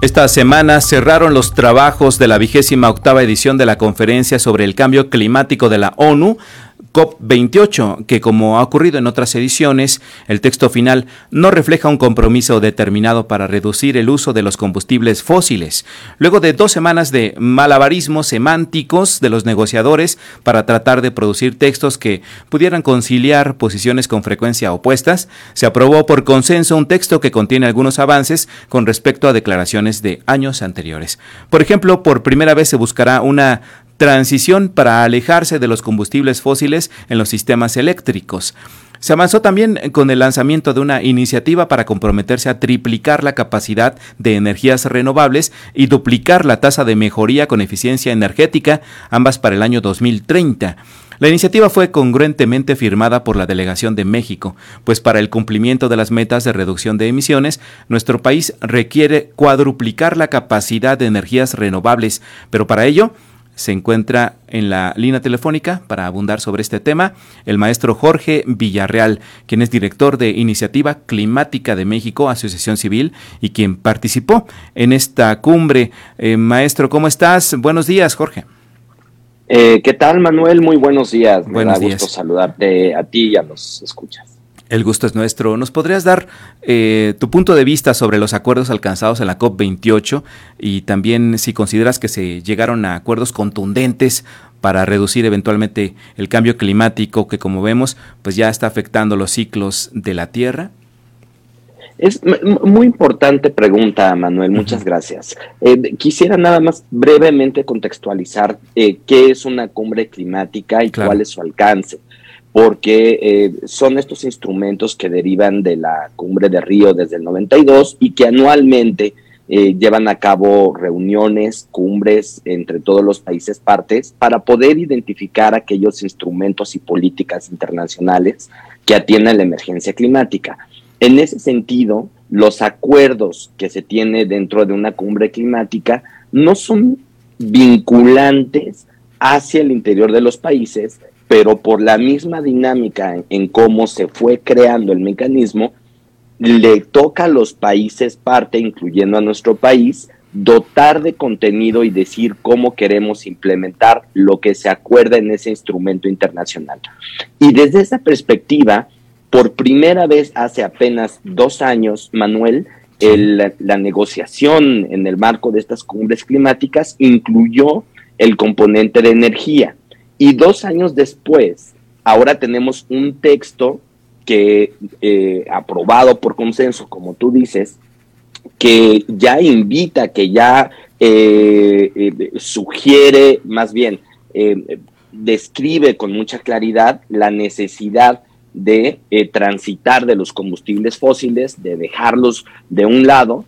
Esta semana cerraron los trabajos de la vigésima octava edición de la Conferencia sobre el Cambio Climático de la ONU, COP28, que como ha ocurrido en otras ediciones, el texto final no refleja un compromiso determinado para reducir el uso de los combustibles fósiles. Luego de dos semanas de malabarismos semánticos de los negociadores para tratar de producir textos que pudieran conciliar posiciones con frecuencia opuestas, se aprobó por consenso un texto que contiene algunos avances con respecto a declaraciones de años anteriores. Por ejemplo, por primera vez se buscará una transición para alejarse de los combustibles fósiles en los sistemas eléctricos. Se avanzó también con el lanzamiento de una iniciativa para comprometerse a triplicar la capacidad de energías renovables y duplicar la tasa de mejoría con eficiencia energética, ambas para el año 2030. La iniciativa fue congruentemente firmada por la Delegación de México, pues para el cumplimiento de las metas de reducción de emisiones, nuestro país requiere cuadruplicar la capacidad de energías renovables, pero para ello se encuentra en la línea telefónica para abundar sobre este tema el maestro Jorge Villarreal, quien es director de Iniciativa Climática de México, Asociación Civil, y quien participó en esta cumbre. Eh, maestro, ¿cómo estás? Buenos días, Jorge. Eh, ¿Qué tal, Manuel? Muy buenos días. buenos Me da gusto saludarte a ti y a los escuchas. El gusto es nuestro. ¿Nos podrías dar eh, tu punto de vista sobre los acuerdos alcanzados en la COP28 y también si consideras que se llegaron a acuerdos contundentes para reducir eventualmente el cambio climático que como vemos pues ya está afectando los ciclos de la Tierra? Es muy importante pregunta, Manuel. Muchas gracias. Eh, quisiera nada más brevemente contextualizar eh, qué es una cumbre climática y cuál es su alcance porque eh, son estos instrumentos que derivan de la cumbre de Río desde el 92 y que anualmente eh, llevan a cabo reuniones, cumbres entre todos los países partes para poder identificar aquellos instrumentos y políticas internacionales que atienden la emergencia climática. En ese sentido, los acuerdos que se tiene dentro de una cumbre climática no son vinculantes hacia el interior de los países, pero por la misma dinámica en, cómo se fue creando el mecanismo, le toca a los países parte, incluyendo a nuestro país, dotar de contenido y decir cómo queremos implementar lo que se acuerda en ese instrumento internacional. Y desde esa perspectiva, por primera vez hace apenas dos años, Manuel, la negociación en el marco de estas cumbres climáticas incluyó el componente de energía. Y dos años después, ahora tenemos un texto que, eh, aprobado por consenso, como tú dices, que ya invita, que ya eh, eh, sugiere, más bien, describe con mucha claridad la necesidad de transitar de los combustibles fósiles, de dejarlos de un lado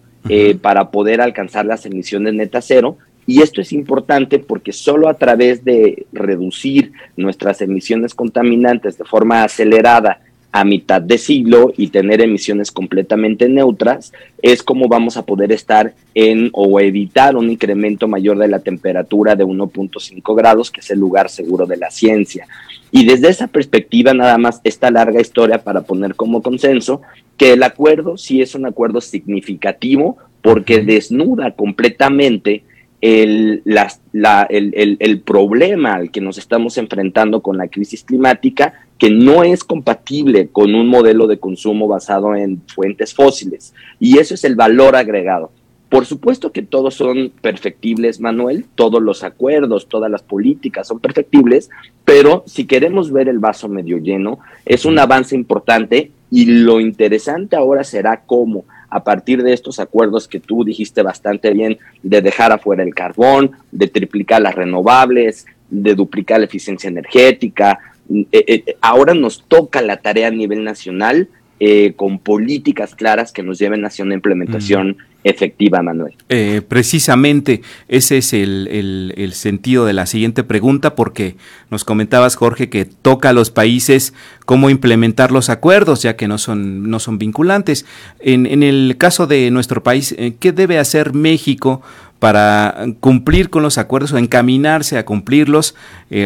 para poder alcanzar las emisiones neta cero y esto es importante porque solo a través de reducir nuestras emisiones contaminantes de forma acelerada a mitad de siglo y tener emisiones completamente neutras, es como vamos a poder estar en o evitar un incremento mayor de la temperatura de 1.5 grados, que es el lugar seguro de la ciencia. Y desde esa perspectiva, nada más esta larga historia para poner como consenso que el acuerdo sí es un acuerdo significativo porque desnuda completamente el, el, el, problema al que nos estamos enfrentando con la crisis climática, que no es compatible con un modelo de consumo basado en fuentes fósiles. Y eso es el valor agregado. Por supuesto que todos son perfectibles, Manuel, todos los acuerdos, todas las políticas son perfectibles, pero si queremos ver el vaso medio lleno, es un avance importante y lo interesante ahora será cómo a partir de estos acuerdos que tú dijiste bastante bien, de dejar afuera el carbón, de triplicar las renovables, de duplicar la eficiencia energética. Eh, eh, ahora nos toca la tarea a nivel nacional eh, con políticas claras que nos lleven hacia una implementación efectiva, Manuel. Eh, precisamente ese es el, sentido de la siguiente pregunta, porque nos comentabas, Jorge, que toca a los países cómo implementar los acuerdos, ya que no son, no son vinculantes. En, en el caso de nuestro país, eh, ¿qué debe hacer México? para cumplir con los acuerdos o encaminarse a cumplirlos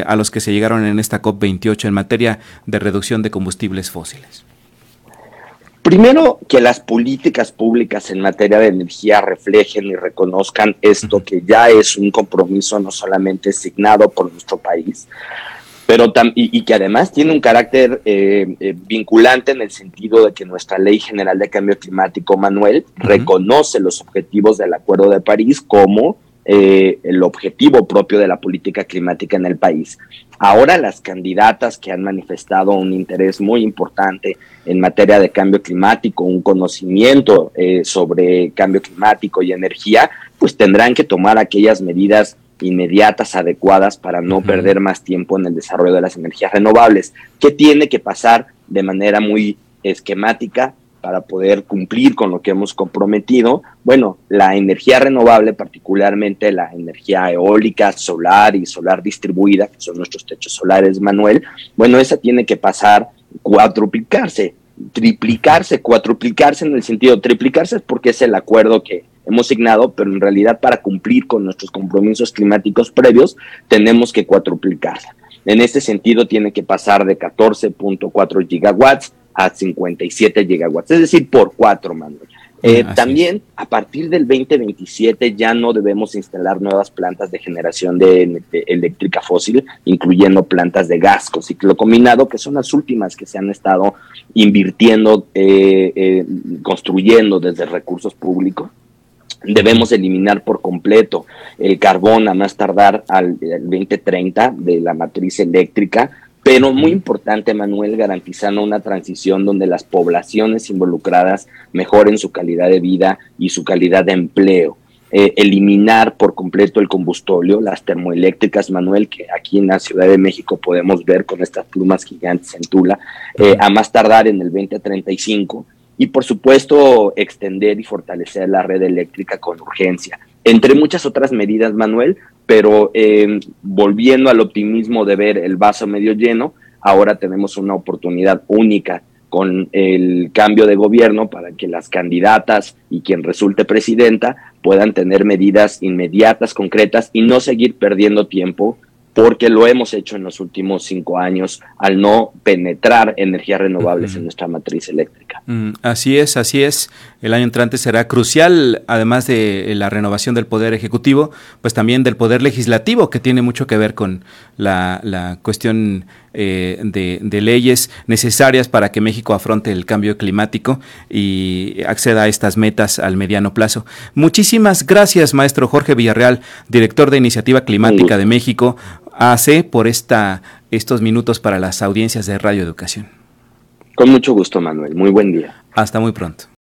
a los que se llegaron en esta COP28 en materia de reducción de combustibles fósiles. Primero, que las políticas públicas en materia de energía reflejen y reconozcan esto que ya es un compromiso no solamente asignado por nuestro país, pero y, que además tiene un carácter eh, eh, vinculante en el sentido de que nuestra Ley General de Cambio Climático, Manuel, reconoce los objetivos del Acuerdo de París como eh, el objetivo propio de la política climática en el país. Ahora las candidatas que han manifestado un interés muy importante en materia de cambio climático, un conocimiento sobre cambio climático y energía, pues tendrán que tomar aquellas medidas inmediatas, adecuadas para no perder más tiempo en el desarrollo de las energías renovables. ¿Qué tiene que pasar de manera muy esquemática para poder cumplir con lo que hemos comprometido? Bueno, la energía renovable, particularmente la energía eólica, solar y solar distribuida, que son nuestros techos solares, Manuel, bueno, esa tiene que pasar, cuadruplicarse, triplicarse, cuatruplicarse en el sentido, triplicarse es porque es el acuerdo que hemos signado, pero en realidad para cumplir con nuestros compromisos climáticos previos tenemos que cuatruplicarla. En este sentido tiene que pasar de 14.4 gigawatts a 57 gigawatts, es decir, por cuatro, Manuel. Eh, también a partir del 2027 ya no debemos instalar nuevas plantas de generación de, eléctrica fósil, incluyendo plantas de gas con ciclo combinado, que son las últimas que se han estado invirtiendo, eh, eh, construyendo desde recursos públicos debemos eliminar por completo el carbón a más tardar al, 2030 de la matriz eléctrica, pero muy importante, Manuel, garantizando una transición donde las poblaciones involucradas mejoren su calidad de vida y su calidad de empleo. Eh, eliminar por completo el combustorio, las termoeléctricas, Manuel, que aquí en la Ciudad de México podemos ver con estas plumas gigantes en Tula, eh, a más tardar en el 2035 y por supuesto extender y fortalecer la red eléctrica con urgencia, entre muchas otras medidas, Manuel, pero eh, volviendo al optimismo de ver el vaso medio lleno, ahora tenemos una oportunidad única con el cambio de gobierno para que las candidatas y quien resulte presidenta puedan tener medidas inmediatas, concretas y no seguir perdiendo tiempo porque lo hemos hecho en los últimos cinco años al no penetrar energías renovables en nuestra matriz eléctrica. Mm, así es, así es. El año entrante será crucial, además de la renovación del poder ejecutivo, pues también del poder legislativo, que tiene mucho que ver con la, cuestión eh, de, de, leyes necesarias para que México afronte el cambio climático y acceda a estas metas al mediano plazo. Muchísimas gracias, maestro Jorge Villarreal, director de Iniciativa Climática de México hace por esta, estos minutos para las audiencias de Radio Educación. Con mucho gusto, Manuel. Muy buen día. Hasta muy pronto.